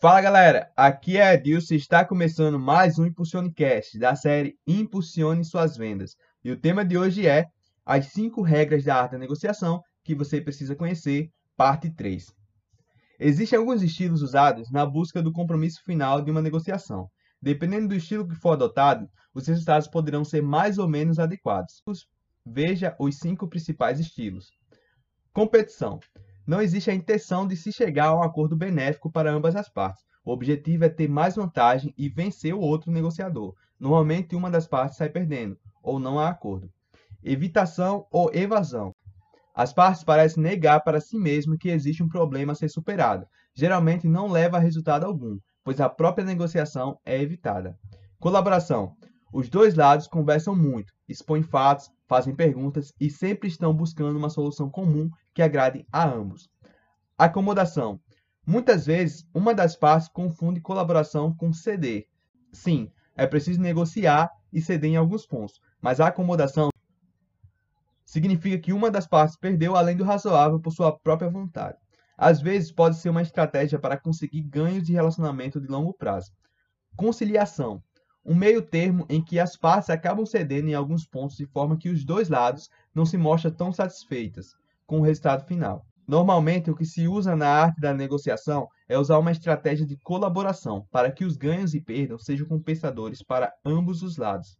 Fala galera, aqui é Edilson e está começando mais um Impulsionecast da série Impulsione Suas Vendas. E o tema de hoje é as 5 regras da arte da negociação que você precisa conhecer, parte 3. Existem alguns estilos usados na busca do compromisso final de uma negociação. Dependendo do estilo que for adotado, os resultados poderão ser mais ou menos adequados. Veja os cinco principais estilos. Competição. Não existe a intenção de se chegar a um acordo benéfico para ambas as partes. O objetivo é ter mais vantagem e vencer o outro negociador. Normalmente, uma das partes sai perdendo, ou não há acordo. Evitação ou evasão. As partes parecem negar para si mesmas que existe um problema a ser superado. Geralmente não leva a resultado algum, pois a própria negociação é evitada. Colaboração. Os dois lados conversam muito, expõem fatos, fazem perguntas e sempre estão buscando uma solução comum que agrade a ambos. Acomodação. Muitas vezes, uma das partes confunde colaboração com ceder. Sim, é preciso negociar e ceder em alguns pontos, mas a acomodação significa que uma das partes perdeu além do razoável por sua própria vontade. Às vezes, pode ser uma estratégia para conseguir ganhos de relacionamento de longo prazo. Conciliação um meio termo em que as partes acabam cedendo em alguns pontos de forma que os dois lados não se mostram tão satisfeitas com o resultado final. Normalmente, o que se usa na arte da negociação é usar uma estratégia de colaboração para que os ganhos e perdas sejam compensadores para ambos os lados.